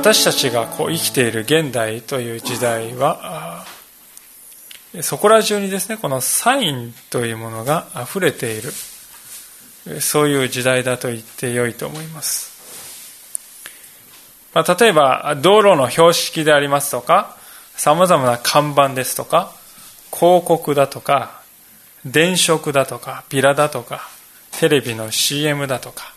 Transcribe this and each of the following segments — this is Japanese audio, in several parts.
私たちがこう生きている現代という時代はそこら中にですねこのサインというものが溢れている。そういう時代だと言ってよいと思います、まあ、例えば道路の標識でありますとかさまざまな看板ですとか広告だとか電飾だとかビラだとかテレビの CM だとか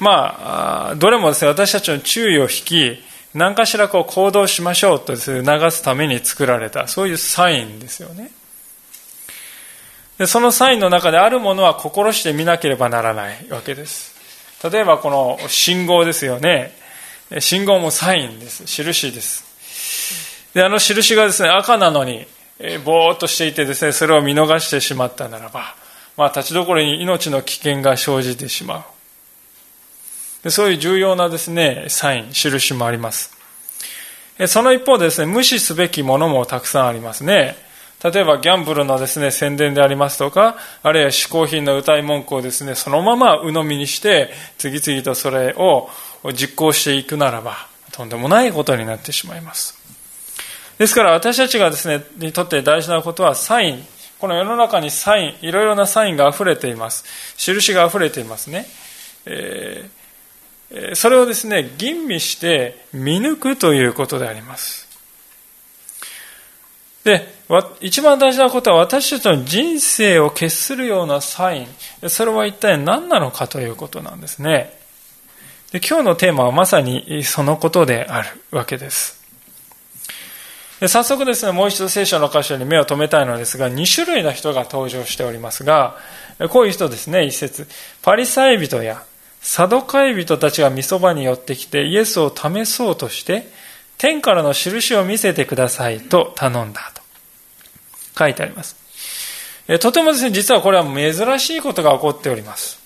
まあ、どれもですね、私たちの注意を引き、何かしらこう行動しましょうと促すために作られた、そういうサインですよね。でそのサインの中であるものは心して見なければならないわけです。例えばこの信号ですよね。信号もサインです。印です。で、あの印がですね、赤なのに、ぼーっとしていてですね、それを見逃してしまったならば、まあ、立ちどころに命の危険が生じてしまう。そういう重要なですね、サイン、印もあります。その一方でですね、無視すべきものもたくさんありますね。例えばギャンブルのですね、宣伝でありますとか、あるいは嗜好品の歌い文句をですね、そのまま鵜呑みにして、次々とそれを実行していくならば、とんでもないことになってしまいます。ですから私たちがですね、にとって大事なことはサイン。この世の中にサイン、いろいろなサインが溢れています。印が溢れていますね。えーそれをですね、吟味して見抜くということであります。で、一番大事なことは私たちの人生を決するようなサイン、それは一体何なのかということなんですね。で今日のテーマはまさにそのことであるわけです。で早速ですね、もう一度聖書の箇所に目を留めたいのですが、2種類の人が登場しておりますが、こういう人ですね、一節。パリサイ人やサドカイ人たちがみそばに寄ってきてイエスを試そうとして天からの印を見せてくださいと頼んだと書いてあります。とてもですね、実はこれは珍しいことが起こっております。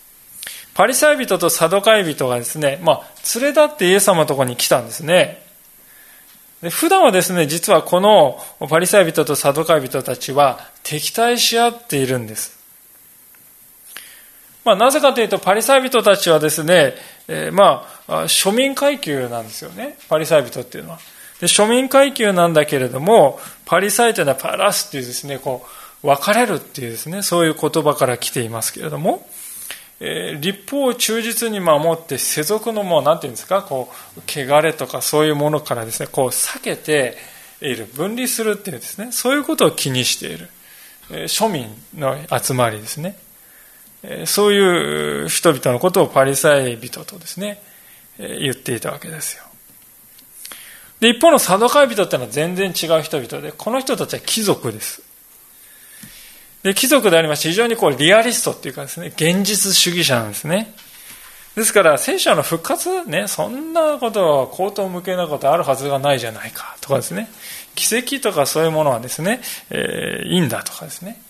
パリサイ人とサドカイ人がですね、まあ、連れ立ってイエス様のとこに来たんですね。で普段はですね、実はこのパリサイ人とサドカイ人たちは敵対し合っているんです。まあ、なぜかというと、パリサイ人たちはですね、えー、まあ、庶民階級なんですよね。パリサイ人っていうのは。で、庶民階級なんだけれども、パリサイというのはパラスっていうですね、こう、分かれるっていうですね、そういう言葉から来ていますけれども、えー、立法を忠実に守って世俗のもう、なんていうんですか、こう、汚れとかそういうものからですね、こう、避けている、分離するっていうですね、そういうことを気にしている、えー、庶民の集まりですね。そういう人々のことをパリサイ人とですね、言っていたわけですよ。で、一方のサドカイ人ってのは全然違う人々で、この人たちは貴族です。で、貴族でありまして、非常にこう、リアリストっていうかですね、現実主義者なんですね。ですから、聖書の復活ね、そんなことは口頭無形なことあるはずがないじゃないか、とかですね。奇跡とかそういうものはですね、えー、いいんだとかですね。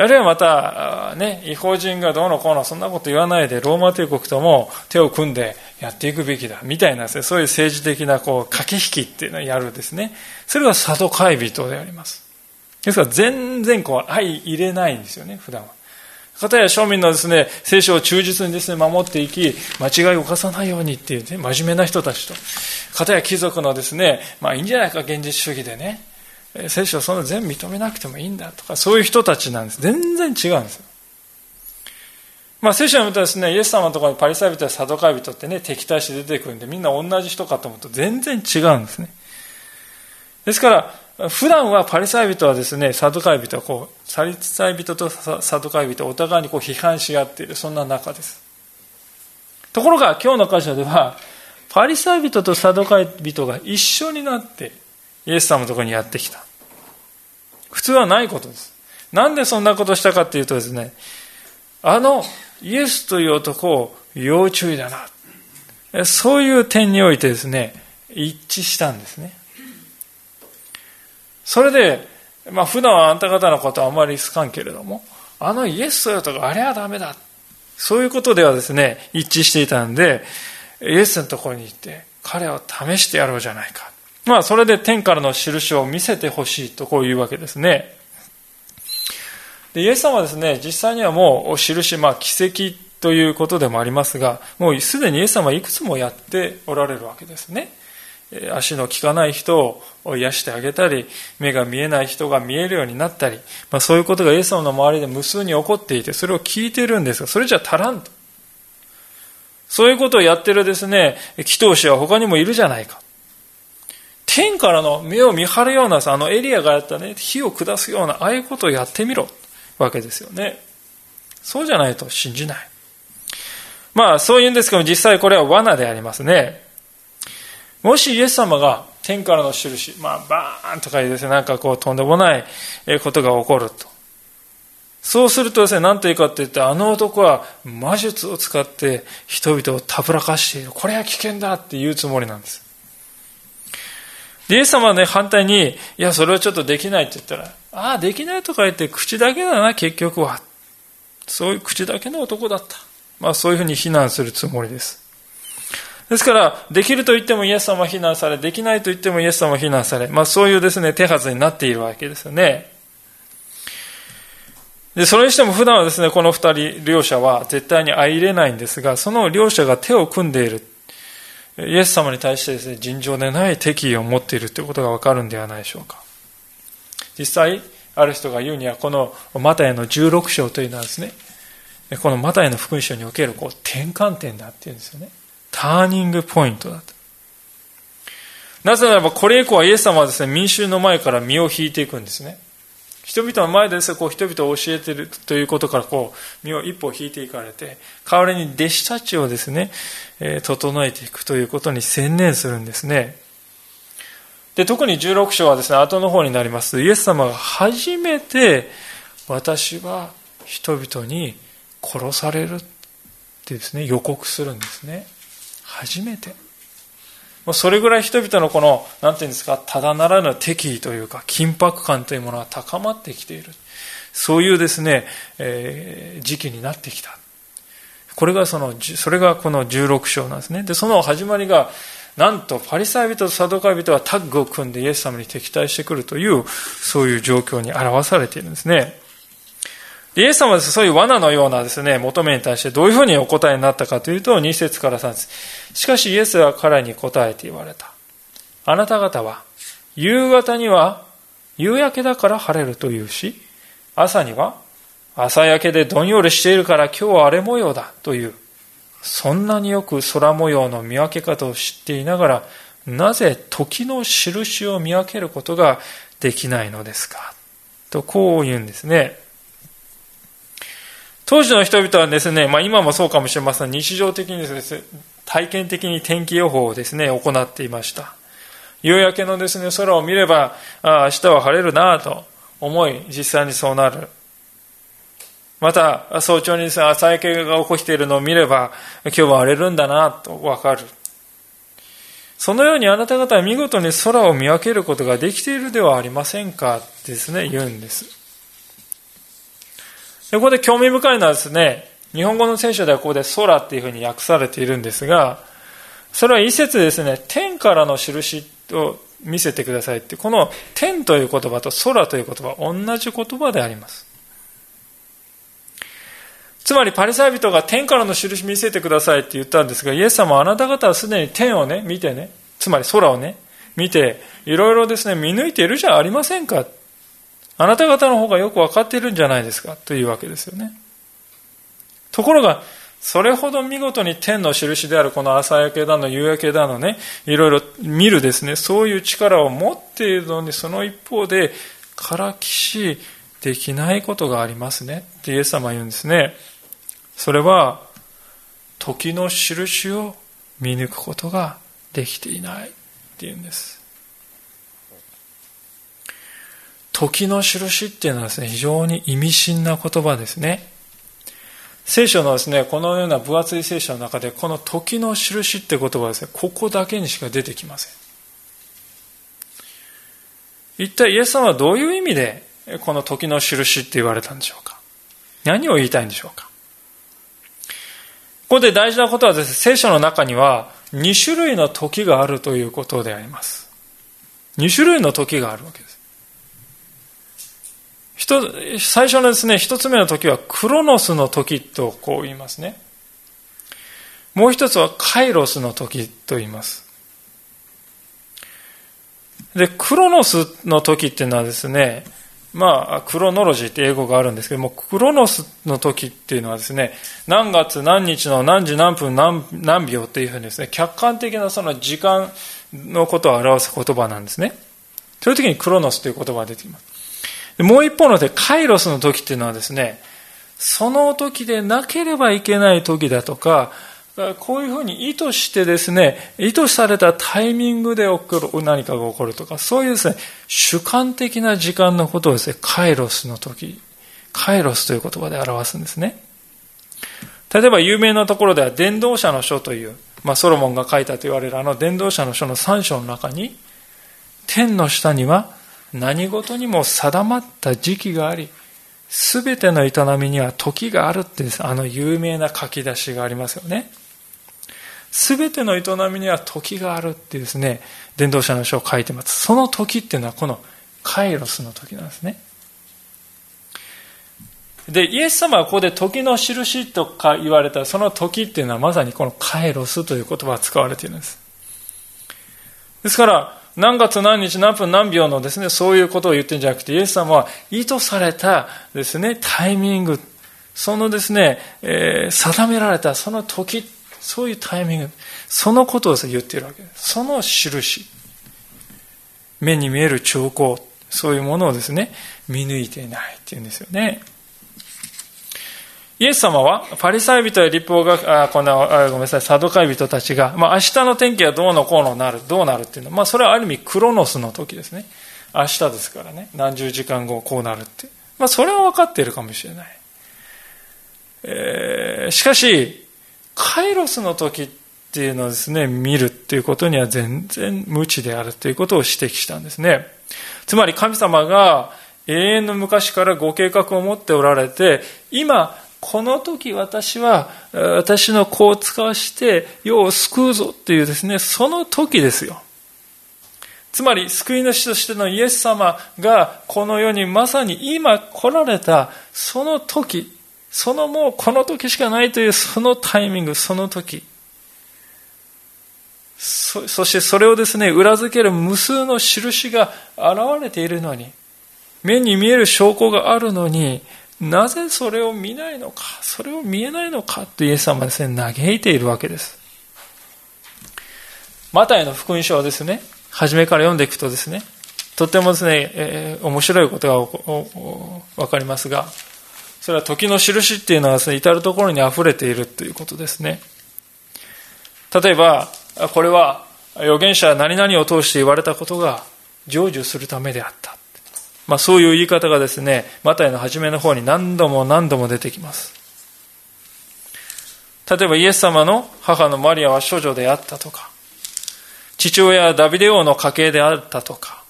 あるいはまた、ね、違法人がどうのこうの、そんなこと言わないで、ローマ帝国とも手を組んでやっていくべきだ、みたいなね、そういう政治的なこう駆け引きっていうのをやるですね。それがサドカイ人であります。ですから全然こう相入れないんですよね、普段は。かたや庶民のですね、聖書を忠実にですね、守っていき、間違いを犯さないようにっていうね、真面目な人たちと、かたや貴族のですね、まあいいんじゃないか、現実主義でね、聖書はそんな全部認めなくてもいいんだとか、そういう人たちなんです。全然違うんですよ。まあ、聖書を見るとですね、イエス様のところにパリサイ人やサドカイ人ってね、敵対して出てくるんで、みんな同じ人かと思うと全然違うんですね。ですから、普段はパリサイ人はですね、サドカイ人はこう、サリサイ人とサドカイ人お互いにこう批判し合っている、そんな中です。ところが、今日の箇所では、パリサイ人とサドカイ人が一緒になって、イエス様のところにやってきた。普通はないことです。なんでそんなことしたかっていうとですね、あのイエスという男を要注意だな。そういう点においてですね、一致したんですね。それで、まあ普段はあんた方のことはあまり好かんけれども、あのイエスよとかあれはダメだ。そういうことではですね、一致していたんで、イエスのところに行って、彼を試してやろうじゃないか。まあそれで天からの印を見せてほしいとこういうわけですね。でイエス様はですね、実際にはもう印、まあ奇跡ということでもありますが、もうすでにイエス様はいくつもやっておられるわけですね。足の利かない人を癒してあげたり、目が見えない人が見えるようになったり、まあ、そういうことがイエス様の周りで無数に起こっていて、それを聞いてるんですが、それじゃ足らんと。そういうことをやってるですね、祈祷師は他にもいるじゃないか。天からの目を見張るような、あのエリアがやったね、火を下すような、ああいうことをやってみろ、わけですよね。そうじゃないと信じない。まあ、そういうんですけども、実際これは罠でありますね。もしイエス様が天からの印、まあ、バーンとかですね、なんかこう、とんでもないことが起こると。そうするとですね、何というかって言って、あの男は魔術を使って人々をたぶらかしている。これは危険だって言うつもりなんです。イエス様はね、反対に、いや、それはちょっとできないって言ったら、ああ、できないとか言って口だけだな、結局は。そういう口だけの男だった。まあそういうふうに非難するつもりです。ですから、できると言ってもイエス様は非難され、できないと言ってもイエス様は非難され、まあそういうですね、手はずになっているわけですよね。で、それにしても普段はですね、この二人、両者は絶対に相入れないんですが、その両者が手を組んでいる。イエス様に対してですね、尋常でない敵意を持っているということがわかるんではないでしょうか。実際、ある人が言うには、このマタイの16章というのはですね、このマタイの福音書におけるこう転換点だっていうんですよね。ターニングポイントだと。なぜならば、これ以降はイエス様はですね、民衆の前から身を引いていくんですね。人々の前でですね、こう人々を教えているということから、こう、身を一歩引いていかれて、代わりに弟子たちをですね、え、整えていくということに専念するんですね。で、特に16章はですね、後の方になります。イエス様が初めて、私は人々に殺されるってですね、予告するんですね。初めて。それぐらい人々のこの、なんていうんですか、ただならぬ敵意というか、緊迫感というものが高まってきている。そういうですね、えー、時期になってきた。これがその、それがこの16章なんですね。で、その始まりが、なんとパリサイ人とサドカイ人はタッグを組んでイエス様に敵対してくるという、そういう状況に表されているんですね。イエス様はそういう罠のようなですね、求めに対してどういうふうにお答えになったかというと、2節から3節しかしイエスは彼に答えて言われた。あなた方は、夕方には夕焼けだから晴れるというし、朝には朝焼けでどんよりしているから今日は荒れ模様だという。そんなによく空模様の見分け方を知っていながら、なぜ時の印を見分けることができないのですか？とこう言うんですね。当時の人々はですね、まあ今もそうかもしれません。日常的にですね、体験的に天気予報をですね、行っていました。夕焼けのですね、空を見れば、あ明日は晴れるなと思い、実際にそうなる。また、早朝にですね、朝焼けが起こしているのを見れば、今日は荒れるんだなとわかる。そのようにあなた方は見事に空を見分けることができているではありませんか？ですね、言うんです。ここで興味深いのはですね、日本語の聖書ではここで空っていうふうに訳されているんですが、それは一節ですね、天からの印を見せてくださいって、この天という言葉と空という言葉、同じ言葉であります。つまりパリサイ人が天からの印見せてくださいって言ったんですが、イエス様はあなた方はすでに天をね、見てね、つまり空をね、見て、いろいろですね、見抜いているじゃありませんか。あなた方の方がよくわかっているんじゃないですか？というわけですよね。ところが、それほど見事に天の印であるこの朝焼けだの夕焼けだのね、いろいろ見るですね、そういう力を持っているのに、その一方で、からきしできないことがありますね。ってイエス様は言うんですね。それは、時の印を見抜くことができていないっていうんです。時の印っていうのはですね、非常に意味深な言葉ですね。聖書のですね、このような分厚い聖書の中で、この時の印って言葉はですね、ここだけにしか出てきません。一体イエス様はどういう意味でこの時の印って言われたんでしょうか？何を言いたいんでしょうか？ここで大事なことはですね、聖書の中には2種類の時があるということであります。2種類の時があるわけです。最初のですね、一つ目の時はクロノスの時とこう言いますね。もう一つはカイロスの時と言います。で、クロノスの時っていうのはですね、まあ、クロノロジーって英語があるんですけども、クロノスの時っていうのはですね、何月何日の何時何分何何秒っていうふうにですね、客観的なその時間のことを表す言葉なんですね。そういう時にクロノスという言葉が出てきます。もう一方ので、カイロスの時っていうのはですね、その時でなければいけない時だとか、こういうふうに意図してですね、意図されたタイミングで起こる、何かが起こるとか、そういうですね、主観的な時間のことをですね、カイロスの時、カイロスという言葉で表すんですね。例えば有名なところでは、伝道者の書という、まあ、ソロモンが書いたと言われるあの伝道者の書の3章の中に、天の下には何事にも定まった時期があり、すべての営みには時があるってあの有名な書き出しがありますよね。すべての営みには時があるってですね、伝道者の書を書いてます。その時っていうのはこのカイロスの時なんですね。で、イエス様はここで時の印とか言われたその時っていうのはまさにこのカイロスという言葉が使われているんです。ですから、何月何日何分何秒のですね、そういうことを言ってるんじゃなくて、イエス様は意図されたですね、タイミング、そのですね、えー、定められたその時そういうタイミング、そのことを言っているわけです。その印。目に見える兆候、そういうものをですね、見抜いていないっていうんですよね。イエス様は、パリサイ人や立法が、あこのあごめんなさい、サドカイ人たちが、まあ、明日の天気はどうのこうのなる、どうなるっていうのは、まあ、それはある意味クロノスの時ですね。明日ですからね、何十時間後こうなるって。まあ、それは分かっているかもしれない。えー、しかし、カイロスの時っていうのをですね、見るっていうことには全然無知であるということを指摘したんですね。つまり神様が永遠の昔からご計画を持っておられて、今、この時私は私の子を使わして世を救うぞっていうですね、その時ですよ。つまり救い主としてのイエス様がこの世にまさに今来られたその時、そのもうこの時しかないというそのタイミング、その時。そそしてそれをですね、裏付ける無数の印が現れているのに、目に見える証拠があるのに、なぜそれを見ないのか、それを見えないのかとイエス様はですね、嘆いているわけです。マタイの福音書はですね、初めから読んでいくとですね、とってもですね、えー、面白いことがわかりますが、それは時の印っていうのはですね、至るところに溢れているということですね。例えば、これは預言者何々を通して言われたことが成就するためであった。まあ、そういう言い方がですね、マタイの初めの方に何度も何度も出てきます。例えばイエス様の母のマリアは処女であったとか、父親はダビデ王の家系であったとか、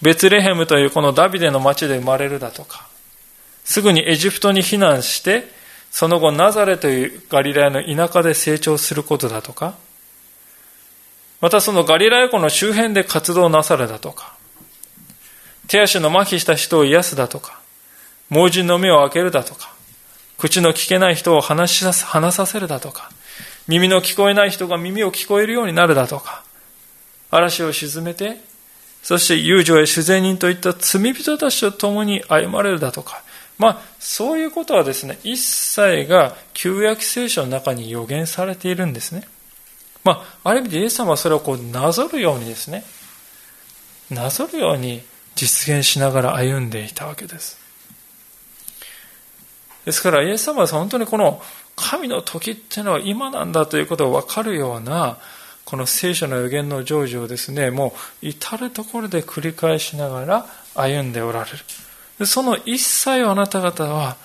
ベツレヘムというこのダビデの町で生まれるだとか、すぐにエジプトに避難して、その後ナザレというガリラヤの田舎で成長することだとか、またそのガリラヤ湖の周辺で活動なされだとか、手足の麻痺した人を癒すだとか、盲人の目を開けるだとか、口の聞けない人を話し話させるだとか、耳の聞こえない人が耳を聞こえるようになるだとか、嵐を沈めて、そして友情や主税人といった罪人たちと共に歩まれるだとか、まあ、そういうことはですね、一切が旧約聖書の中に予言されているんですね。まあ、ある意味でイエス様はそれをこうなぞるようにですね、なぞるように実現しながら歩んでいたわけです。ですから、イエス様は本当にこの神の時っていうのは今なんだということが分かるような、この聖書の予言の成就をですね、もう至るところで繰り返しながら歩んでおられる。その一切をあなた方は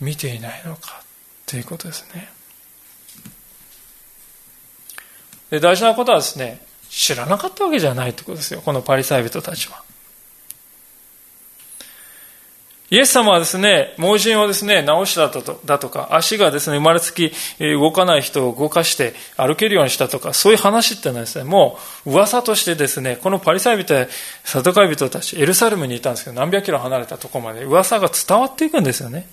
見ていないのかということですね。で大事なことはですね、知らなかったわけじゃないということですよ。このパリサイ人たちは。イエス様はですね、盲人をですね、治しただとか、足がですね、生まれつき動かない人を動かして歩けるようにしたとか、そういう話っていうのはですね、もう噂としてですね、このパリサイ人やサトカイ人たち、エルサレムにいたんですけど、何百キロ離れたところまで噂が伝わっていくんですよね。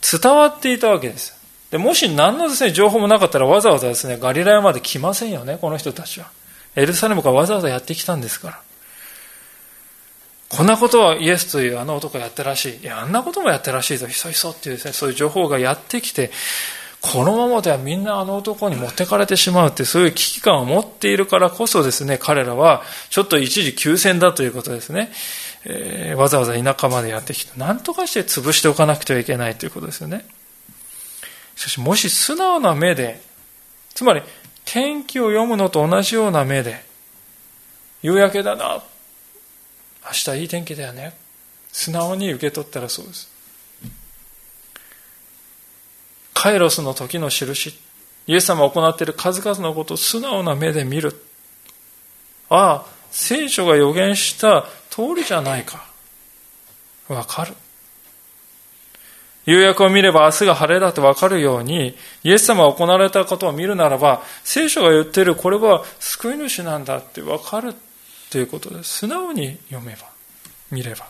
伝わっていたわけです。でもし何のですね、情報もなかったらわざわざですね、ガリラヤまで来ませんよね、この人たちは。エルサレムからわざわざやってきたんですから。こんなことはイエスというあの男やったらしい。いや、あんなこともやったらしいぞ、ひそひそっていうですね、そういう情報がやってきて、このままではみんなあの男に持ってかれてしまうってそういう危機感を持っているからこそですね、彼らはちょっと一時休戦だということですね。えー、わざわざ田舎までやってきて、何とかして潰しておかなくてはいけないということですよね。しかし、もし素直な目で、つまり天気を読むのと同じような目で、夕焼けだな、明日いい天気だよね。素直に受け取ったらそうです。カイロスの時の印。イエス様が行っている数々のことを素直な目で見る。ああ聖書が予言した通りじゃないか。わかる。夕焼けを見れば明日が晴れだとわかるように、イエス様が行われたことを見るならば、聖書が言っているこれは救い主なんだってわかる。ということです。素直に読めば、見れば。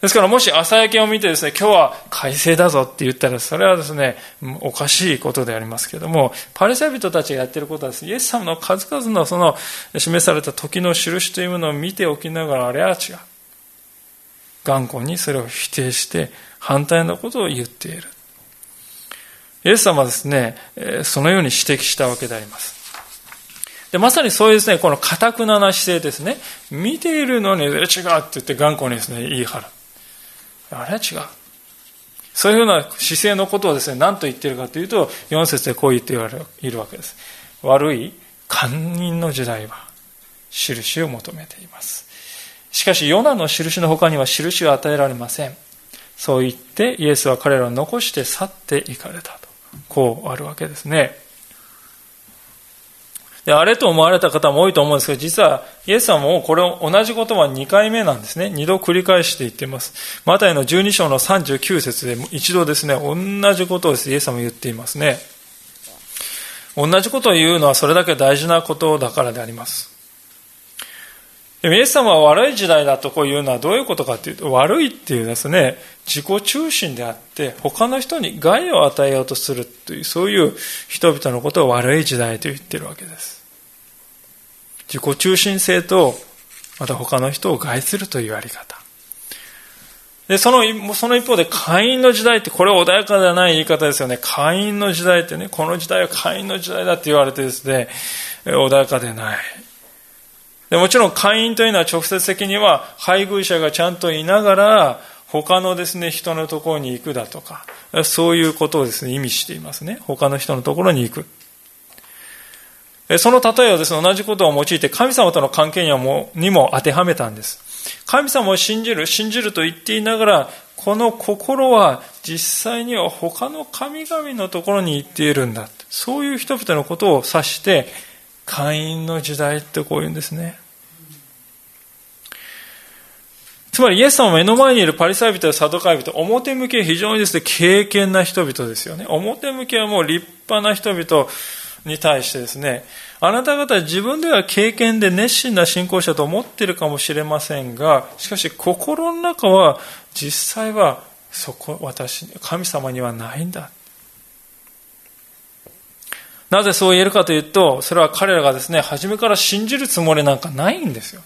ですからもし朝焼けを見てですね、今日は快晴だぞって言ったら、それはですね、おかしいことでありますけれども、パリサイ人たちがやっていることはですね、イエス様の数々のその示された時の印というものを見ておきながら、あれは違う。頑固にそれを否定して、反対のことを言っている。イエス様はですね、そのように指摘したわけであります。で、まさにそういうですね、この堅くなな姿勢ですね。見ているのに、違うって言って頑固にですね、言い張る。あれは違う。そういうような姿勢のことをですね、何と言っているかというと、4節でこう言っているわけです。悪い堪忍の時代は、印を求めています。しかし、ヨナの印の他には印を与えられません。そう言って、イエスは彼らを残して去って行かれたと。こうあるわけですね。で、あれと思われた方も多いと思うんですけど、実はイエス様もこれを同じことは2回目なんですね。2度繰り返して言っています。マタイの12章の39節で一度ですね、同じことをイエス様言っていますね。同じことを言うのはそれだけ大事なことだからであります。イエス様は悪い時代だとこういうのはどういうことかというと、悪いっていうですね、自己中心であって、他の人に害を与えようとするという、そういう人々のことを悪い時代と言ってるわけです。自己中心性と、また他の人を害するというやり方。で、その、その一方で、会員の時代って、これは穏やかではない言い方ですよね。会員の時代ってね、この時代は会員の時代だって言われてですね、穏やかでない。でもちろん会員というのは直接的には配偶者がちゃんといながら他のですね人のところに行くだとかそういうことをですね意味していますね。他の人のところに行く。その例えをですね同じことを用いて神様との関係にもにも当てはめたんです。神様を信じる信じると言っていながらこの心は実際には他の神々のところに行っているんだ。そういう人々のことを指して会員の時代ってこういうんですね。つまりイエス様目の前にいるパリサイ人やサドカイ人、表向きは非常にですね、敬虔な人々ですよね。表向きはもう立派な人々に対してですね、あなた方は自分では敬虔で熱心な信仰者と思っているかもしれませんが、しかし心の中は実際はそこ、私、神様にはないんだ。なぜそう言えるかというと、それは彼らがですね、初めから信じるつもりなんかないんですよ。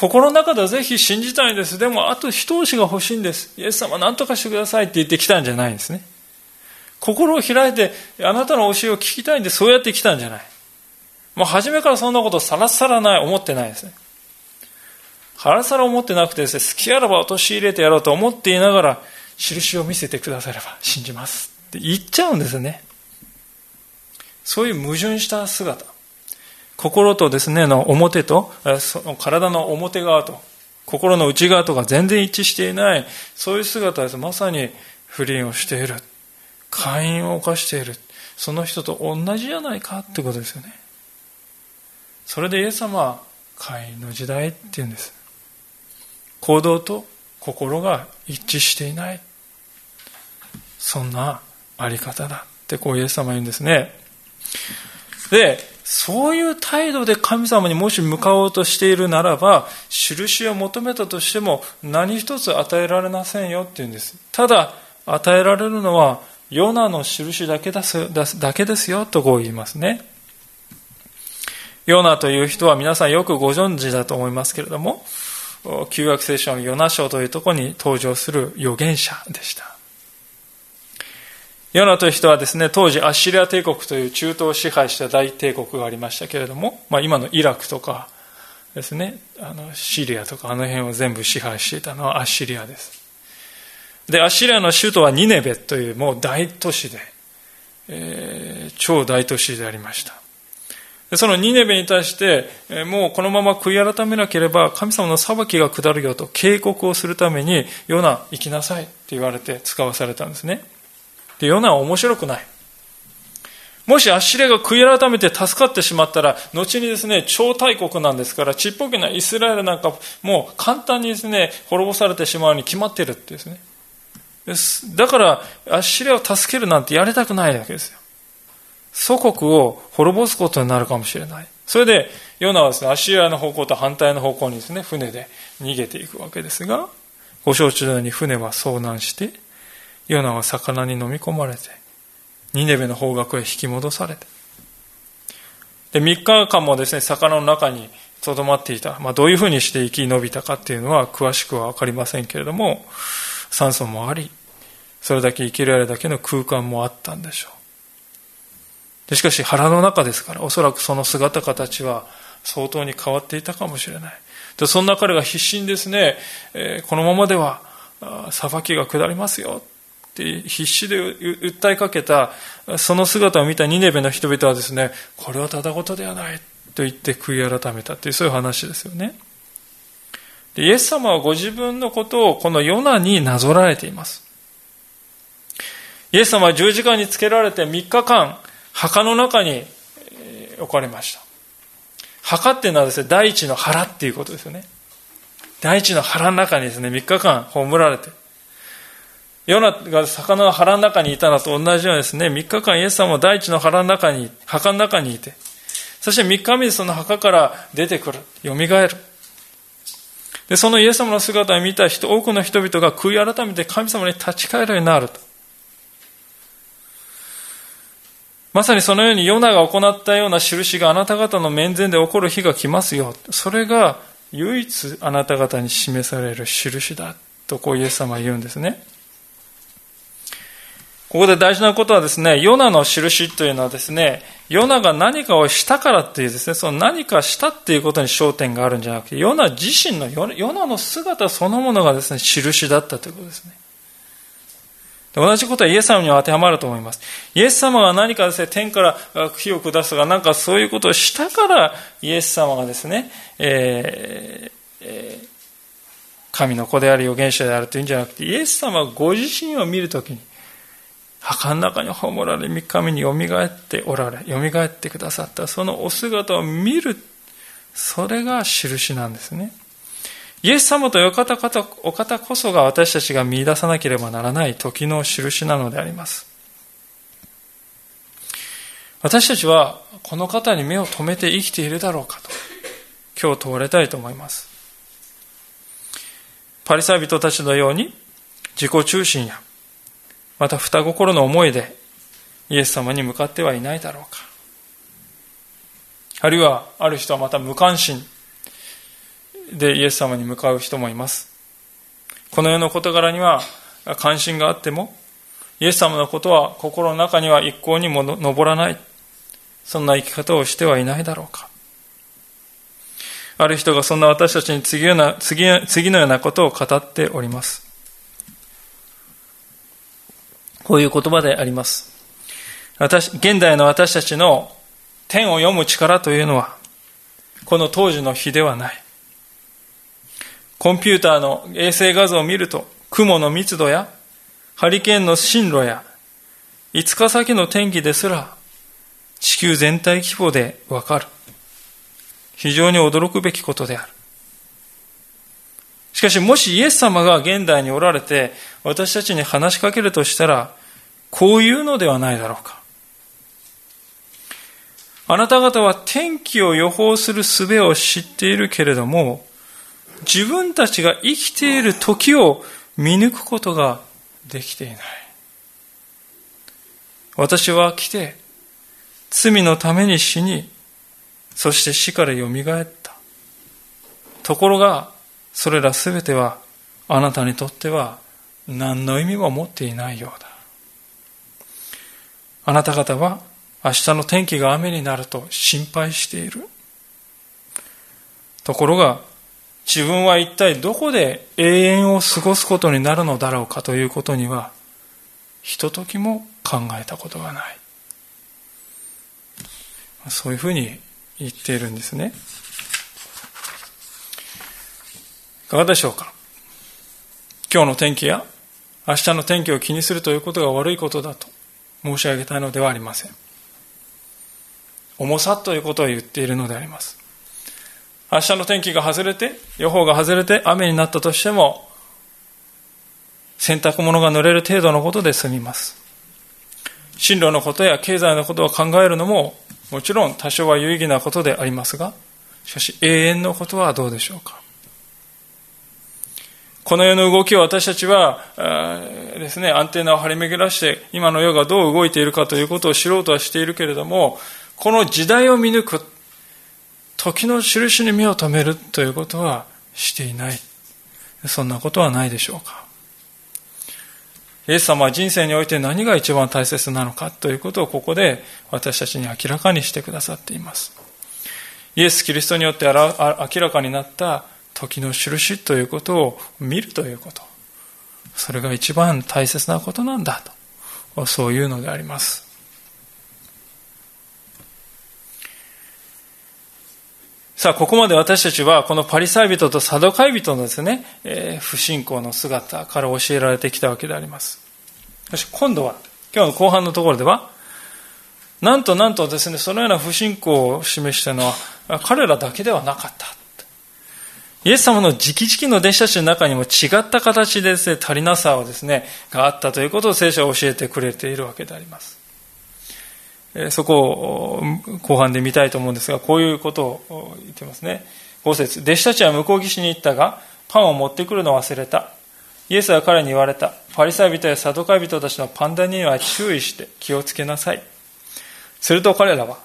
心の中ではぜひ信じたいんです。でも、あと一押しが欲しいんです。イエス様何とかしてくださいって言ってきたんじゃないんですね。心を開いて、あなたの教えを聞きたいんで、そうやって来たんじゃない。もう初めからそんなことさらさらない、思ってないですね。はらさら思ってなくてですね、好きあらば陥れてやろうと思っていながら、印を見せてくだされば信じます。って言っちゃうんですね。そういう矛盾した姿。心とですね、の表と、その体の表側と、心の内側とが全然一致していない、そういう姿です。まさに不倫をしている。会員を犯している。その人と同じじゃないかってことですよね。それでイエス様は会員の時代っていうんです。行動と心が一致していない。そんなあり方だってこうイエス様言うんですね。で、そういう態度で神様にもし向かおうとしているならば、印を求めたとしても何一つ与えられませんよって言うんです。ただ、与えられるのはヨナの印だけですだけですよとこう言いますね。ヨナという人は皆さんよくご存知だと思いますけれども、旧約聖書のヨナ書というところに登場する預言者でした。ヨナという人はですね、当時アッシリア帝国という中東を支配した大帝国がありましたけれども、まあ、今のイラクとかですね、あのシリアとかあの辺を全部支配していたのはアッシリアです。で、アッシリアの首都はニネベというもう大都市で、えー、超大都市でありました。でそのニネベに対して、えー、もうこのまま悔い改めなければ神様の裁きが下るよと警告をするために、ヨナ行きなさいって言われて使わされたんですね。で、ヨナは面白くない。もしアッシリアが悔い改めて助かってしまったら、後にですね、超大国なんですから、ちっぽけなイスラエルなんか、もう簡単にですね、滅ぼされてしまうに決まってるってですね。ですだから、アッシリアを助けるなんてやりたくないわけですよ。祖国を滅ぼすことになるかもしれない。それで、ヨナはですね、アッシリアの方向と反対の方向にですね、船で逃げていくわけですが、ご承知のように船は遭難して、ヨナは魚に飲み込まれて、ニネベの方角へ引き戻されて、で、3日間もですね、魚の中に留まっていた。まあ、どういうふうにして生き延びたかっていうのは詳しくはわかりませんけれども、酸素もあり、それだけ生きられるだけの空間もあったんでしょう。でしかし腹の中ですから、おそらくその姿形は相当に変わっていたかもしれない。でそんな彼が必死にですね、えー、このままでは裁きが下りますよって必死で訴えかけた、その姿を見たニネベの人々はですね、これはただ事ではないと言って悔い改めたっていうそういう話ですよね。イエス様はご自分のことをこのヨナになぞらえています。イエス様は十字架につけられて3日間、墓の中に置かれました。墓っていうのはですね、大地の腹っていうことですよね。大地の腹の中にですね、3日間葬られて、ヨナが魚の腹の中にいたのと同じようにですね、3日間イエス様も大地の腹の中に、墓の中にいて、そして3日目にその墓から出てくる、蘇る。で、そのイエス様の姿を見た人、多くの人々が悔い改めて神様に立ち返るようになると。まさにそのようにヨナが行ったような印があなた方の面前で起こる日が来ますよ。それが唯一あなた方に示される印だ。とこうイエス様は言うんですね。ここで大事なことはですね、ヨナの印というのはですね、ヨナが何かをしたからっていうですね、その何かしたっていうことに焦点があるんじゃなくて、ヨナ自身の、ヨナの姿そのものがですね、印だったということですね。同じことはイエス様には当てはまると思います。イエス様が何かですね、天から火を下すとか、なんかそういうことをしたから、イエス様がですね、えーえー、神の子である預言者であるというんじゃなくて、イエス様はご自身を見るときに、墓の中に葬られ、三日目によみがえっておられ、よみがえってくださった、そのお姿を見る、それが印なんですね。イエス様とお方お方こそが私たちが見出さなければならない時の印なのであります。私たちはこの方に目を留めて生きているだろうかと、今日問われたいと思います。パリサイ人たちのように自己中心やまた双心の思いでイエス様に向かってはいないだろうか。あるいは、ある人はまた無関心でイエス様に向かう人もいます。この世の事柄には関心があっても、イエス様のことは心の中には一向にも上らない。そんな生き方をしてはいないだろうか。ある人がそんな私たちに次のようなことを語っております。こういう言葉であります。私、現代の私たちの天を読む力というのは、この当時の日ではない。コンピューターの衛星画像を見ると、雲の密度や、ハリケーンの進路や、5日先の天気ですら、地球全体規模でわかる。非常に驚くべきことである。しかしもしイエス様が現代におられて私たちに話しかけるとしたらこういうのではないだろうか。あなた方は天気を予報する術を知っているけれども自分たちが生きている時を見抜くことができていない。私は来て罪のために死にそして死からよみがえった。ところがそれらすべてはあなたにとっては何の意味も持っていないようだ。あなた方は明日の天気が雨になると心配している。ところが自分は一体どこで永遠を過ごすことになるのだろうかということにはひとときも考えたことがない。そういうふうに言っているんですね。いかがでしょうか？今日の天気や明日の天気を気にするということが悪いことだと申し上げたいのではありません。重さということを言っているのであります。明日の天気が外れて、予報が外れて雨になったとしても、洗濯物が濡れる程度のことで済みます。進路のことや経済のことを考えるのも、もちろん多少は有意義なことでありますが、しかし永遠のことはどうでしょうか。この世の動きを私たちはですね、アンテナを張り巡らして、今の世がどう動いているかということを知ろうとはしているけれども、この時代を見抜く、時の印に目を留めるということはしていない。そんなことはないでしょうか。イエス様は人生において何が一番大切なのかということをここで私たちに明らかにしてくださっています。イエス・キリストによって明らかになった時の印ということを見るということ。それが一番大切なことなんだと。そういうのであります。さあ、ここまで私たちは、このパリサイ人とサドカイ人のですね、えー、不信仰の姿から教えられてきたわけであります。しかし、今度は、今日の後半のところでは、なんとなんとですね、そのような不信仰を示したのは、彼らだけではなかった。イエス様の直々の弟子たちの中にも違った形でですね、足りなさをですね、があったということを聖書は教えてくれているわけであります。そこを後半で見たいと思うんですが、こういうことを言ってますね。5節弟子たちは向こう岸に行ったが、パンを持ってくるのを忘れた。イエスは彼に言われた。パリサイ人やサドカイ人たちのパンダには注意して気をつけなさい。すると彼らは、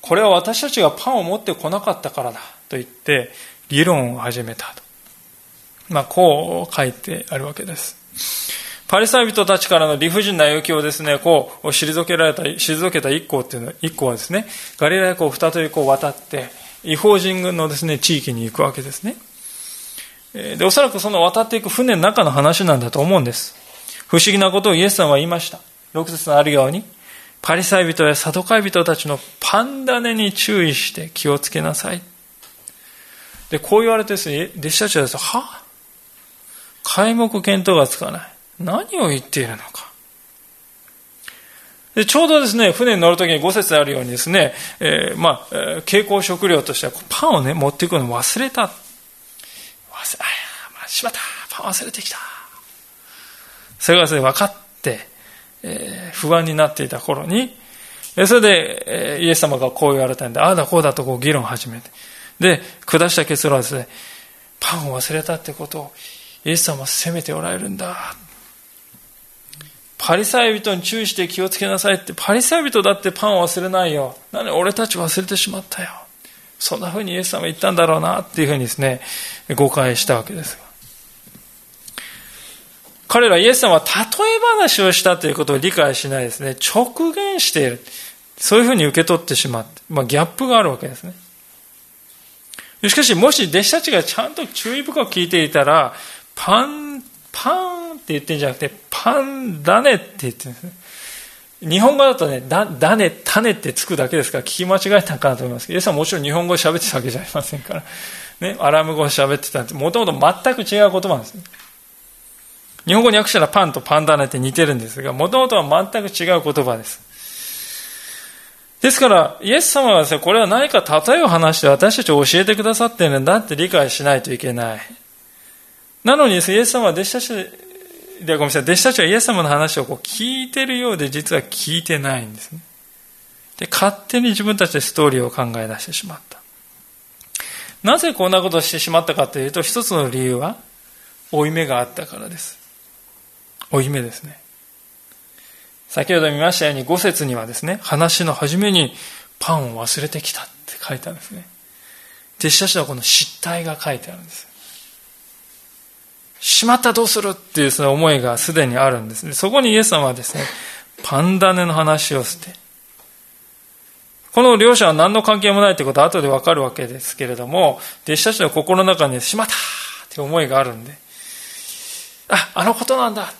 これは私たちがパンを持ってこなかったからだと言って、議論を始めたと。まあ、こう書いてあるわけです。パリサイ人たちからの理不尽な要求をですね、こう、退けられた、退けた一行っていうのは、一行はですね、ガリラヤ湖を再びこう渡って、違法人軍のですね、地域に行くわけですね。で、おそらくその渡っていく船の中の話なんだと思うんです。不思議なことをイエスさんは言いました。6節のあるように、パリサイ人やサトカイ人たちのパンダネに注意して気をつけなさい。で、こう言われてですね、弟子たちはですね、は？皆目見当がつかない。何を言っているのか。でちょうどですね、船に乗るときに5節あるようにですね、えー、まあ、蛍光食料としてはパンをね、持っていくのを忘れた。忘れ、あまあ、しまったパン忘れてきた。それがですね、分かって、えー、不安になっていた頃に、それで、えー、イエス様がこう言われたんで、ああだこうだとこう議論を始めて、で、下した結論はですね、パンを忘れたってことをイエス様は責めておられるんだ。パリサイ人に注意して気をつけなさいって、パリサイ人だってパンを忘れないよ。なに俺たち忘れてしまったよ。そんな風にイエス様言ったんだろうなっていうふうにですね、誤解したわけです。彼らイエス様は例え話をしたということを理解しないですね。直言している。そういうふうに受け取ってしまって、まあギャップがあるわけですね。しかし、もし弟子たちがちゃんと注意深く聞いていたら、パン、パンって言ってんじゃなくて、パンダネって言ってるんですね。日本語だとね、だ、だね、種ってつくだけですから聞き間違えたかなと思いますけど、イエスはもちろん日本語喋ってたわけじゃありませんから。ね、アラーム語喋ってたんで、もともと全く違う言葉なんですね。日本語に訳したらパンとパンダネって似てるんですが、もともとは全く違う言葉です。ですから、イエス様はですね、これは何か例えを話して私たちを教えてくださっているんだって理解しないといけない。なのにですね、イエス様は弟子たちで、ごめんなさい、弟子たちはイエス様の話をこう聞いてるようで実は聞いてないんですね。で、勝手に自分たちでストーリーを考え出してしまった。なぜこんなことをしてしまったかというと、一つの理由は、負い目があったからです。負い目ですね。先ほど見ましたように、五節にはですね、話の初めにパンを忘れてきたって書いてあるんですね。弟子たちはこの失態が書いてあるんです。しまったどうするっていうその思いがすでにあるんですね。そこにイエス様はですね、パンダネの話をして、この両者は何の関係もないということは後でわかるわけですけれども、弟子たちの心の中にしまったって思いがあるんで、あ、あのことなんだ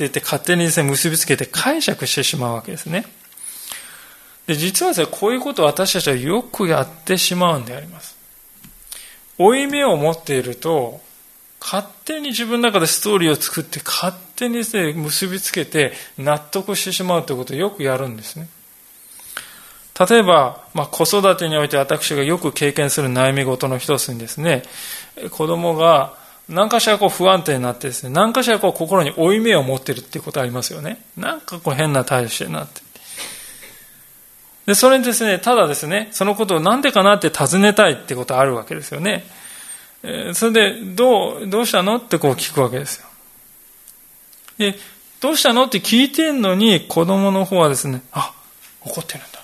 言って勝手にですね、結びつけて解釈してしまうわけですね。で、実はですね、こういうことを私たちはよくやってしまうんであります。負い目を持っていると、勝手に自分の中でストーリーを作って、勝手にですね、結びつけて納得してしまうということをよくやるんですね。例えば、まあ、子育てにおいて私がよく経験する悩み事の一つにですね、子供が何かしらこう不安定になってですね、何かしらこう心に負い目を持ってるっていうことありますよね。なんかこう変な態度してなって。で、それにですね、ただですね、そのことをなんでかなって尋ねたいってことあるわけですよね。え、それで、どう、どうしたのってこう聞くわけですよ。で、どうしたのって聞いてんのに、子供の方はですね、あ、怒ってるんだ。っ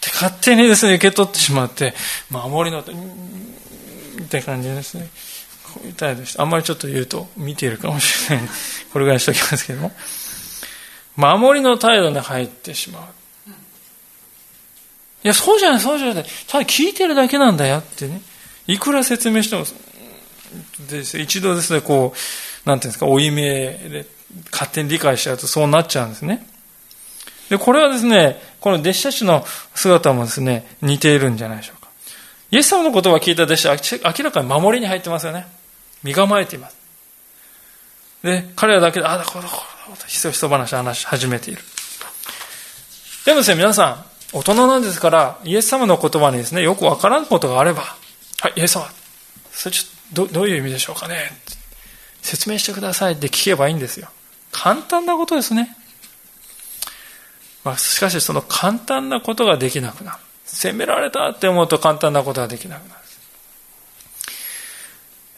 て勝手にですね、受け取ってしまって、守りの、って感じですね。こういう態度して、あんまりちょっと言うと見ているかもしれない。これぐらいにしておきますけども。守りの態度に入ってしまう。いや、そうじゃない、そうじゃない。ただ聞いてるだけなんだよってね。いくら説明しても、で一度ですね、こう、なんていうんですか、負い目で勝手に理解しちゃうとそうなっちゃうんですね。で、これはですね、この弟子たちの姿もですね、似ているんじゃないでしょうか。イエス様の言葉を聞いた弟子は明らかに守りに入ってますよね。身構えています。で、彼らだけで、あだこだこだ、ひそひそ話話し始めている。でもですね、皆さん、大人なんですから、イエス様の言葉にですね、よくわからんことがあれば、はい、イエス様、それちょっとどどういう意味でしょうかね説明してくださいって聞けばいいんですよ。簡単なことですね。まあ、しかしその簡単なことができなくなる。責められたって思うと簡単なことができなくなる。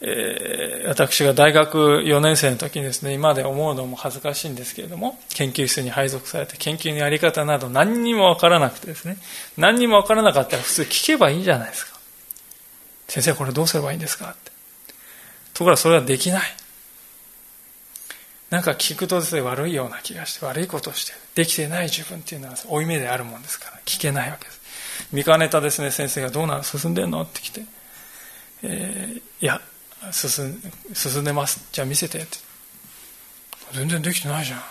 え、私が大学4年生の時にですね、今で思うのも恥ずかしいんですけれども、研究室に配属されて研究のやり方など何にもわからなくてですね、何にもわからなかったら普通聞けばいいじゃないですか。先生これどうすればいいんですか？って。ところがそれはできない。なんか聞くとですね、悪いような気がして、悪いことをして。できてない自分っていうのは負い目であるもんですから、聞けないわけです。見かねたですね、先生がどうなの進んでんの？って来て、えー、いや、進進んでます。じゃあ見せてって。全然できてないじゃん。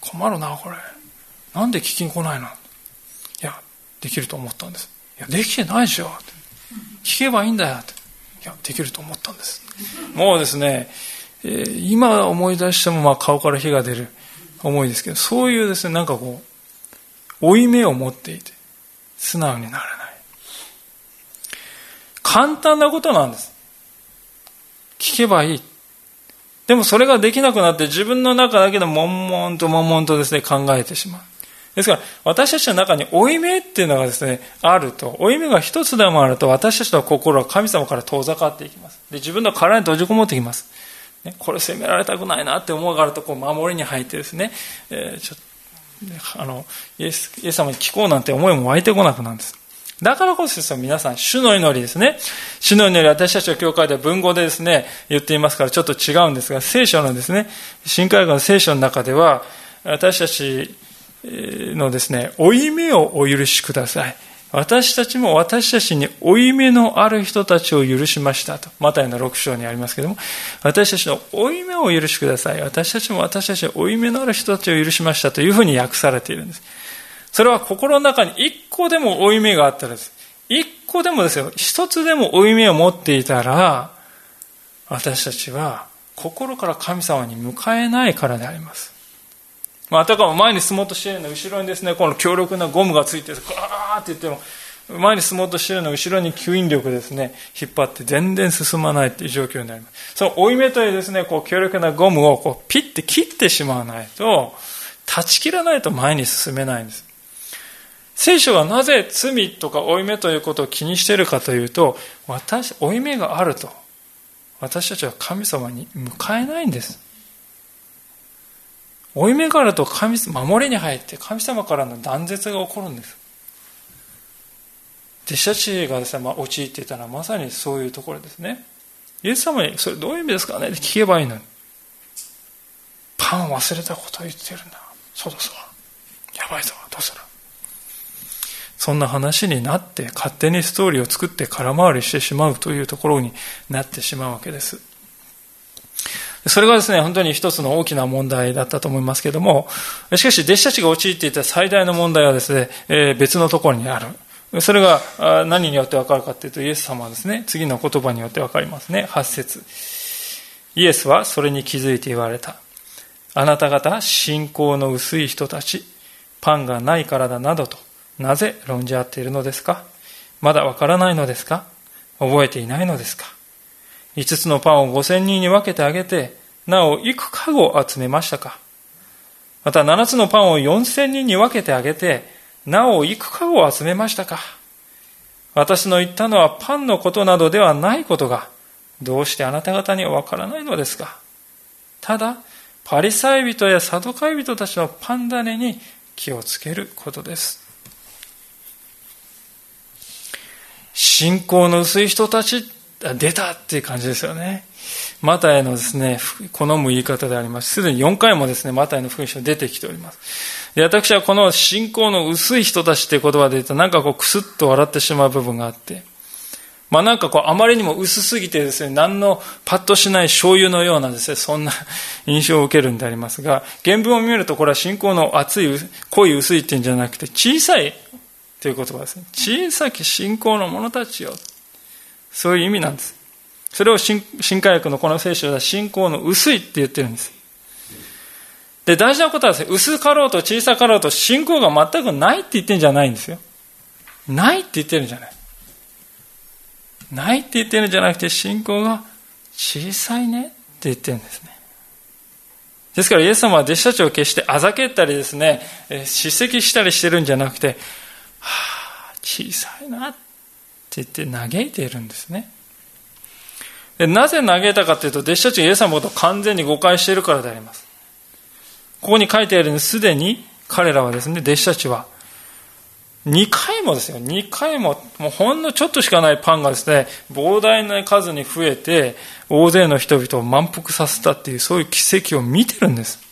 困るな、これ。なんで聞きに来ないの？いや、できると思ったんです。いや、できてないでしょ。聞けばいいんだよ。って。いや、できると思ったんです。もうですね、えー、今思い出してもまあ顔から火が出る思いですけど、そういうですね、なんかこう、負い目を持っていて、素直にならない。簡単なことなんです。聞けばいい。でもそれができなくなって自分の中だけで悶々と悶々とですね、考えてしまう。ですから、私たちの中に負い目っていうのがですね、あると、負い目が一つでもあると、私たちの心は神様から遠ざかっていきます。で、自分の殻に閉じこもってきます。ね、これ責められたくないなって思うがあると、こう、守りに入ってですね、えー、ちょっと、あの、イエス、イエス様に聞こうなんて思いも湧いてこなくなるんです。だからこそですよ、皆さん、主の祈りですね。主の祈り、私たちの教会では文語でですね、言っていますからちょっと違うんですが、聖書のですね、新海岸の聖書の中では、私たちのですね、負い目をお許しください。私たちも私たちに負い目のある人たちを許しましたと。マタイの6章にありますけれども、私たちの負い目をお許しください。私たちも私たちに負い目のある人たちを許しましたというふうに訳されているんです。それは心の中に一個でも負い目があったらです。一個でもですよ、一つでも負い目を持っていたら、私たちは心から神様に迎えないからであります。まあ、あたかも前に進もうとしているの後ろにですね、この強力なゴムがついて、ガーって言っても、前に進もうとしているの後ろに吸引力ですね、引っ張って全然進まないっていう状況になります。その追い目というですね、こう強力なゴムをこうピッて切ってしまわないと、断ち切らないと前に進めないんです。聖書はなぜ罪とか負い目ということを気にしているかというと、私、負い目があると、私たちは神様に迎えないんです。負い目があると神、守りに入って神様からの断絶が起こるんです。弟子たちがですね、まあ、陥っていたのはまさにそういうところですね。イエス様に、それどういう意味ですかね？って聞けばいいのに。パン忘れたことを言ってるんだ。そうだそうだ。やばいぞ。どうする？そんな話になって勝手にストーリーを作って空回りしてしまうというところになってしまうわけです。それがですね、本当に一つの大きな問題だったと思いますけども、しかし弟子たちが陥っていた最大の問題はですね、え別のところにある。それが何によってわかるかというと、イエス様はですね、次の言葉によってわかりますね。8節イエスはそれに気づいて言われた。あなた方、信仰の薄い人たち、パンがないからだなどとなぜ論じ合っているのですか？まだわからないのですか？覚えていないのですか？五つのパンを五千人に分けてあげて、なお幾かご集めましたか？また七つのパンを四千人に分けてあげて、なお幾かご集めましたか？私の言ったのはパンのことなどではないことが、どうしてあなた方にはわからないのですか？ただ、パリサイ人やサドカイ人たちのパン種に気をつけることです。信仰の薄い人たち、出たっていう感じですよね。マタイのですね、好む言い方であります。すでに4回もですね、マタイの福音書出てきております。で私はこの信仰の薄い人たちっていう言葉で言うと、なんかこうクスッと笑ってしまう部分があって、まあなんかこうあまりにも薄すぎてですね、何のパッとしない醤油のようなですね、そんな 印象を受けるんでありますが、原文を見るとこれは信仰の厚い、濃い薄いっていうんじゃなくて、小さいという言葉ですね。小さき信仰の者たちよ。そういう意味なんです。それを新科学のこの聖書では信仰の薄いって言ってるんです。で、大事なことはですね、薄かろうと小さかろうと信仰が全くないって言ってるんじゃないんですよ。ないって言ってるんじゃない。ないって言ってるんじゃなくて、信仰が小さいねって言ってるんですね。ですから、イエス様は弟子たちを決してあざけったりですね、叱責したりしてるんじゃなくて、はあ、小さいなって言って嘆いているんですね。でなぜ嘆いたかというと、弟子たちがイエス様のことを完全に誤解しているからであります。ここに書いてあるように、すでに彼らはですね、弟子たちは、2回もですよ、2回も、もうほんのちょっとしかないパンがですね、膨大な数に増えて、大勢の人々を満腹させたっていう、そういう奇跡を見てるんです。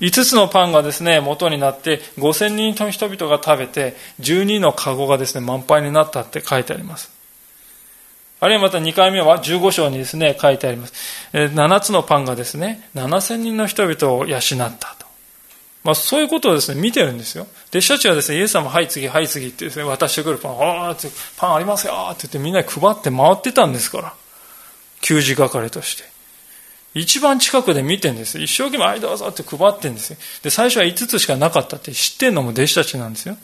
5つのパンがですね、元になって5000人の人々が食べて12のカゴがですね、満杯になったって書いてあります。あるいはまた2回目は15章にですね、書いてあります。7つのパンがですね、7000人の人々を養ったと。まあそういうことをですね、見てるんですよ。弟子たちはですね、イエス様、はい次、はい次ってですね、渡してくるパン、ああって、パンありますよって言ってみんな配って回ってたんですから。給仕係として。一番近くで見てんです。一生懸命、はい、どうぞって配ってんですよ。で、最初は5つしかなかったって知ってんのも弟子たちなんですよ。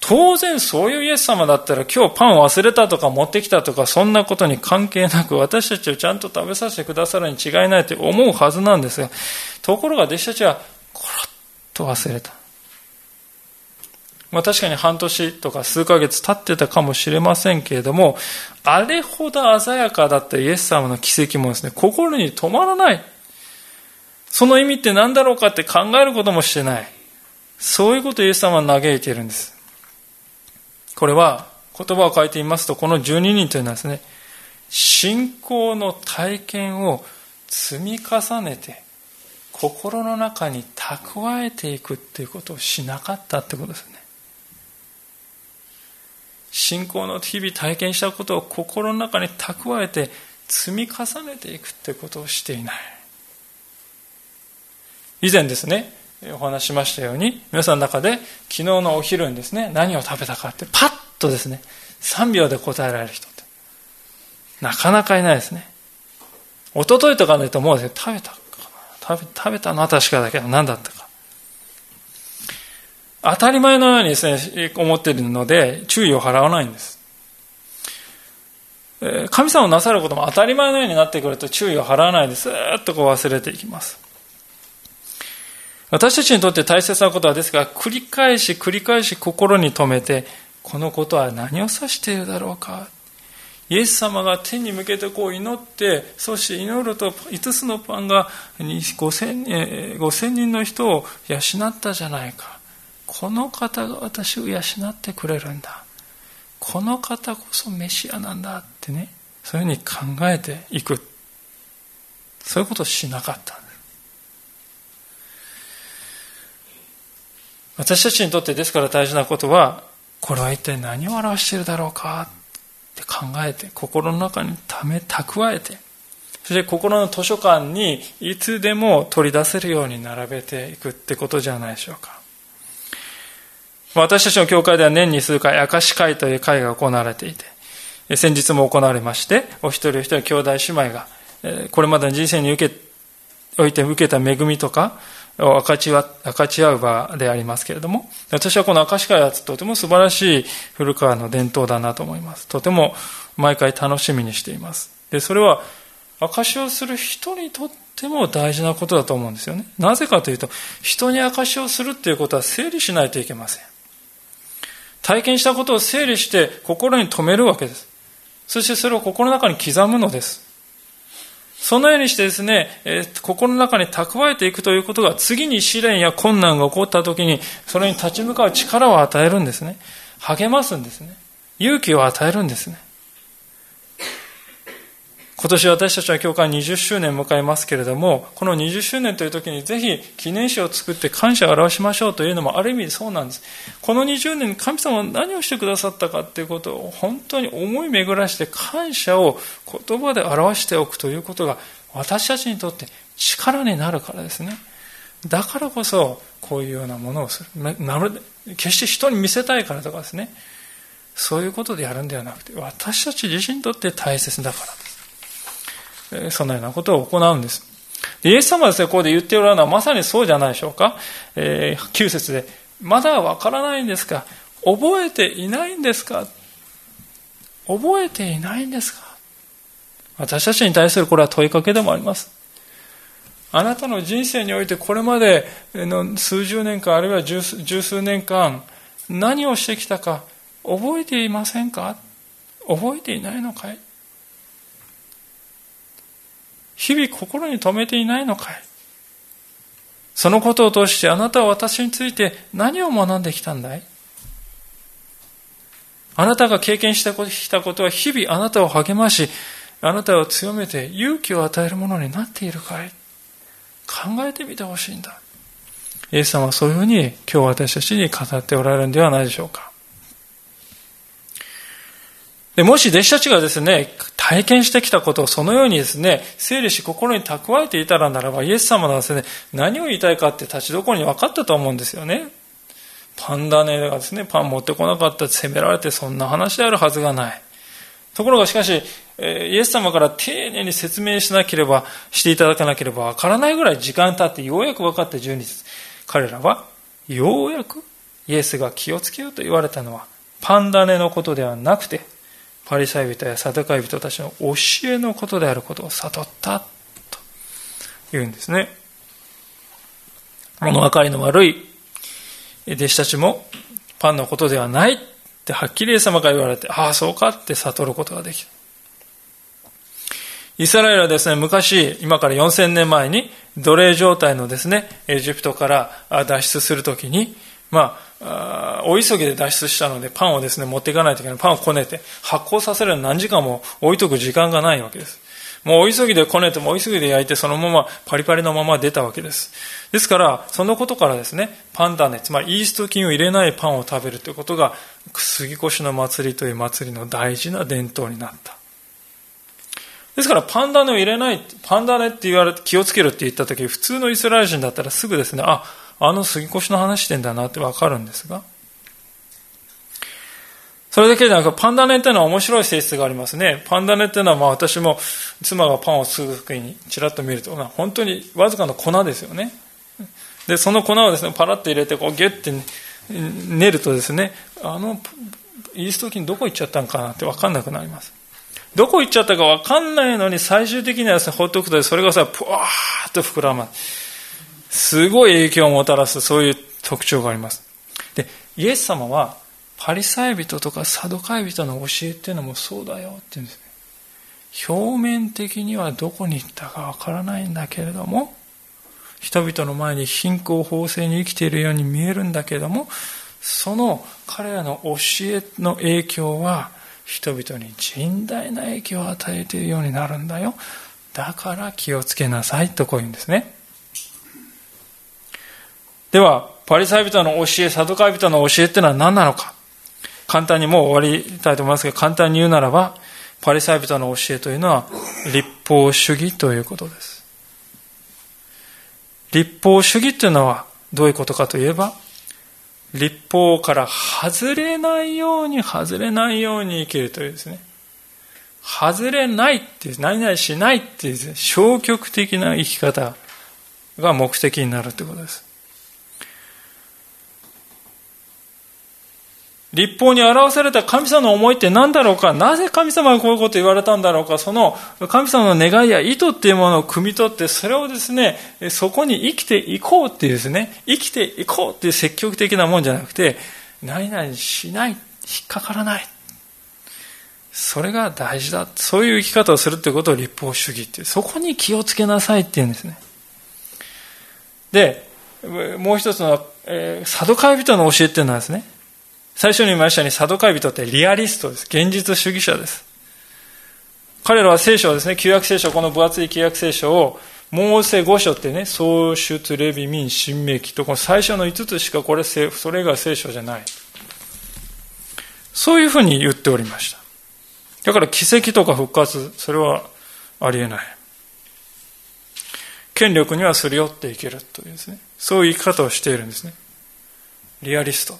当然そういうイエス様だったら今日パン忘れたとか持ってきたとかそんなことに関係なく私たちをちゃんと食べさせてくださるに違いないと思うはずなんですが、ところが弟子たちはコロッと忘れた。まあ確かに半年とか数ヶ月経ってたかもしれませんけれども、あれほど鮮やかだったイエス様の奇跡もですね、心に止まらない。その意味って何だろうかって考えることもしてない。そういうことをイエス様は嘆いているんです。これは言葉を変えてみますと、この12人というのはですね、信仰の体験を積み重ねて、心の中に蓄えていくっていうことをしなかったってことです。信仰の日々体験したことを心の中に蓄えて積み重ねていくってことをしていない。以前ですね、お話しましたように、皆さんの中で昨日のお昼にですね、何を食べたかってパッとですね、3秒で答えられる人って、なかなかいないですね。一昨日とかで言うともう、ね、食べたかな食食べ食べたのは確かだけど何だったか。当たり前のようにですね、思っているので注意を払わないんです。神様をなさることも当たり前のようになってくると注意を払わないですずっとこう忘れていきます。私たちにとって大切なことはですが、繰り返し繰り返し心に留めて、このことは何を指しているだろうか。イエス様が天に向けてこう祈って、そして祈ると5つのパンが5000 5000人の人を養ったじゃないか。この方が私を養ってくれるんだ。この方こそメシアなんだってね、そういうふうに考えていく。そういうことをしなかった。私たちにとってですから大事なことは、これは一体何を表しているだろうかって考えて、心の中にため、蓄えて、そして心の図書館にいつでも取り出せるように並べていくってことじゃないでしょうか。私たちの教会では年に数回、明石会という会が行われていて、先日も行われまして、お一人お一人兄弟姉妹が、これまでの人生に受け、おいて受けた恵みとか、を分かち分かち合う場でありますけれども、私はこの明石会はとても素晴らしい古川の伝統だなと思います。とても毎回楽しみにしています。で、それは、証しをする人にとっても大事なことだと思うんですよね。なぜかというと、人に証しをするっていうことは整理しないといけません。体験したことを整理して心に留めるわけです。そしてそれを心の中に刻むのです。そのようにしてですね、えー、心の中に蓄えていくということが次に試練や困難が起こった時にそれに立ち向かう力を与えるんですね。励ますんですね。勇気を与えるんですね。今年私たちは教会20周年を迎えますけれども、この20周年という時にぜひ記念誌を作って感謝を表しましょうというのもある意味そうなんです。この20年神様は何をしてくださったかということを本当に思い巡らして感謝を言葉で表しておくということが私たちにとって力になるからですね。だからこそこういうようなものをする。決して人に見せたいからとかですね。そういうことでやるんではなくて私たち自身にとって大切だから。そのようなことを行うんです。イエス様はですね、ここで言っておられるのはまさにそうじゃないでしょうか。えー、9節で、まだわからないんですか？覚えていないんですか？覚えていないんですか？私たちに対するこれは問いかけでもあります。あなたの人生においてこれまでの数十年間あるいは十数年間何をしてきたか覚えていませんか？覚えていないのかい？日々心に留めていないのかい？そのことを通してあなたは私について何を学んできたんだい？あなたが経験してきたことは日々あなたを励まし、あなたを強めて勇気を与えるものになっているかい？考えてみてほしいんだ。イエス様はそういうふうに今日私たちに語っておられるんではないでしょうか。でもし弟子たちがですね、体験してきたことをそのようにですね、整理し心に蓄えていたらならば、イエス様がですね、何を言いたいかって立ちどころに分かったと思うんですよね。パンダネがですね、パン持ってこなかったって責められてそんな話であるはずがない。ところがしかし、イエス様から丁寧に説明しなければ、していただかなければ分からないぐらい時間経ってようやく分かって12節。彼らは、ようやくイエスが気をつけようと言われたのは、パンダネのことではなくて、パリサイ人やサドカイ人たちの教えのことであることを悟ったと言うんですね。物分かりの悪い弟子たちもパンのことではないってはっきりイエス様が言われて、ああ、そうかって悟ることができる。イスラエルはですね、昔、今から4000年前に奴隷状態のですね、エジプトから脱出するときに、まあ、大急ぎで脱出したのでパンをですね、持っていかないといけない。パンをこねて発酵させるのに何時間も置いとく時間がないわけです。もう大急ぎでこねても大急ぎで焼いてそのままパリパリのまま出たわけです。ですから、そのことからですね、パンダネ、つまりイースト菌を入れないパンを食べるということが、杉越の祭りという祭りの大事な伝統になった。ですから、パンダネを入れない、パンダネって言われて気をつけるって言った時、普通のイスラエル人だったらすぐですね、あ、あの杉越の話してんだなってわかるんですが、それだけでなく、パンダネっていうのは面白い性質がありますね。パンダネっていうのは、まあ私も妻がパンを作る時にちらっと見ると、本当にわずかな粉ですよね。で、その粉をですね、パラッと入れて、こうギュッて練るとですね、あの、イースト菌どこ行っちゃったんかなって分かんなくなります。どこ行っちゃったか分かんないのに、最終的にはですね、放っておくと、それがさ、ぷわーっと膨らます。すごい影響をもたらす、そういう特徴があります。で、イエス様は、パリサイ人とかサドカイ人の教えっていうのもそうだよって言うんですね。表面的にはどこに行ったかわからないんだけれども、人々の前に貧困法制に生きているように見えるんだけれども、その彼らの教えの影響は人々に甚大な影響を与えているようになるんだよ。だから気をつけなさいとこう言うんですね。では、パリサイ人の教え、サドカイ人の教えってのは何なのか？簡単にもう終わりたいと思いますが、簡単に言うならば、パリサイ人の教えというのは、立法主義ということです。立法主義というのはどういうことかといえば、立法から外れないように外れないように生きるというですね。外れないっていう、何々しないっていう、消極的な生き方が目的になるということです。立法に表された神様の思いって何だろうか？なぜ神様がこういうことを言われたんだろうか？その神様の願いや意図っていうものを汲み取って、それをですね、そこに生きていこうっていうですね、生きていこうっていう積極的なもんじゃなくて、何々しない、引っかからない。それが大事だ。そういう生き方をするってことを立法主義っていう。そこに気をつけなさいっていうんですね。で、もう一つの、えー、サドカイ人の教えっていうのはですね、最初に言いましたように、サドカイ人ってリアリストです。現実主義者です。彼らは聖書をですね、旧約聖書、この分厚い旧約聖書を、モーセ五書ってね、創出、レビ、民、新明記と、この最初の5つしかこれ、それが聖書じゃない。そういうふうに言っておりました。だから奇跡とか復活、それはありえない。権力にはすり寄っていけるというですね、そういう生き方をしているんですね。リアリスト。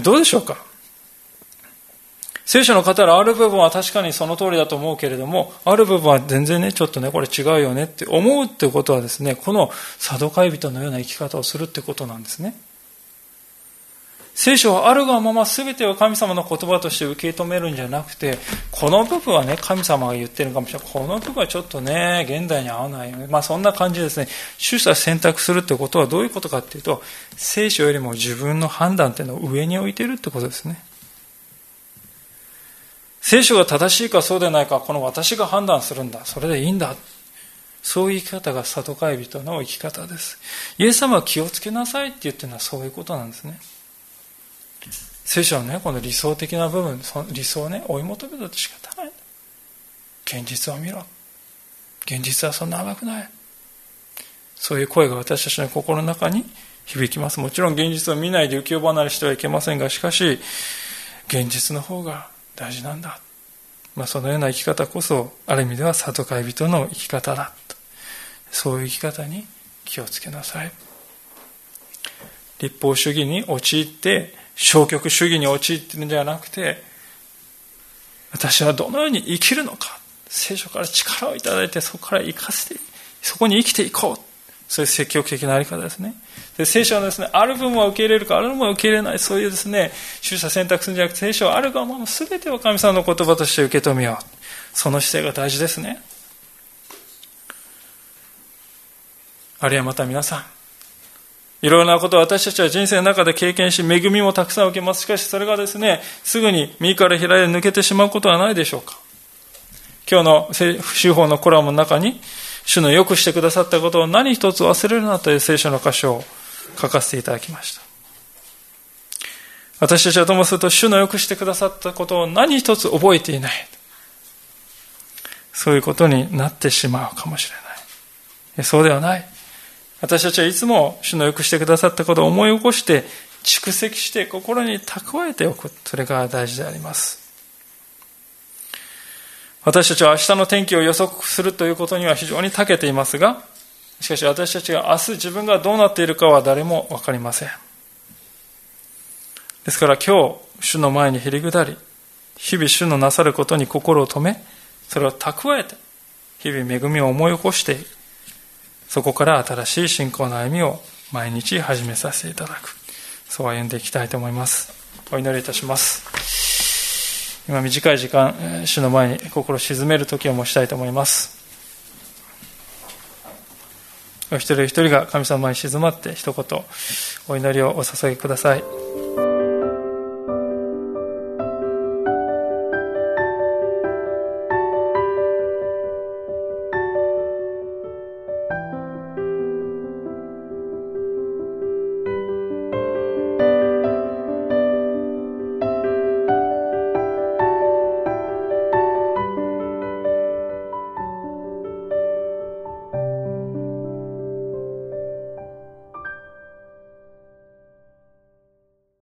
どうでしょうか？聖書の方らある部分は確かにその通りだと思うけれども、ある部分は全然ね、ちょっとね、これ違うよねって思うってことはですね、このサドカイ人のような生き方をするってことなんですね。聖書はあるがまま全てを神様の言葉として受け止めるんじゃなくて、この部分はね、神様が言ってるかもしれない。この部分はちょっとね、現代に合わないよね。まあそんな感じですね。取捨選択するってことはどういうことかっていうと、聖書よりも自分の判断っていうのを上に置いてるってことですね。聖書が正しいかそうでないか、この私が判断するんだ。それでいいんだ。そういう生き方が里帰り人の生き方です。イエス様は気をつけなさいって言ってるのはそういうことなんですね。聖書はね、この理想的な部分、その理想をね、追い求めたと仕方ない。現実を見ろ。現実はそんな甘くない。そういう声が私たちの心の中に響きます。もちろん現実を見ないで浮世離れしてはいけませんが、しかし、現実の方が大事なんだ。まあ、そのような生き方こそ、ある意味では里帰人の生き方だ。そういう生き方に気をつけなさい。立法主義に陥って、消極主義に陥っているんではなくて、私はどのように生きるのか、聖書から力をいただいて、そこから生かして、そこに生きていこう。そういう積極的なあり方ですね。で聖書はですね、ある分は受け入れるか、ある分は受け入れない、そういうですね、取捨選択するんじゃなくて、聖書はあるがまま全てを神様の言葉として受け止めよう。その姿勢が大事ですね。あるいはまた皆さん、いろいろなことを私たちは人生の中で経験し、恵みもたくさん受けます。しかし、それがですね、すぐに右から左へ抜けてしまうことはないでしょうか。今日の司法のコラムの中に、主のよくしてくださったことを何一つ忘れるなという聖書の箇所を書かせていただきました。私たちはともすると、主のよくしてくださったことを何一つ覚えていない。そういうことになってしまうかもしれない。そうではない。私たちはいつも主のよくしてくださったことを思い起こして蓄積して心に蓄えておく。それが大事であります。私たちは明日の天気を予測するということには非常に長けていますが、しかし私たちが明日自分がどうなっているかは誰もわかりません。ですから今日、主の前にへりくだり、日々主のなさることに心を止め、それを蓄えて、日々恵みを思い起こしてそこから新しい信仰の歩みを毎日始めさせていただく。そう歩んでいきたいと思います。お祈りいたします。今短い時間、主の前に心を静める時をもしたいと思います。お一人一人が神様に静まって一言お祈りをお捧げください。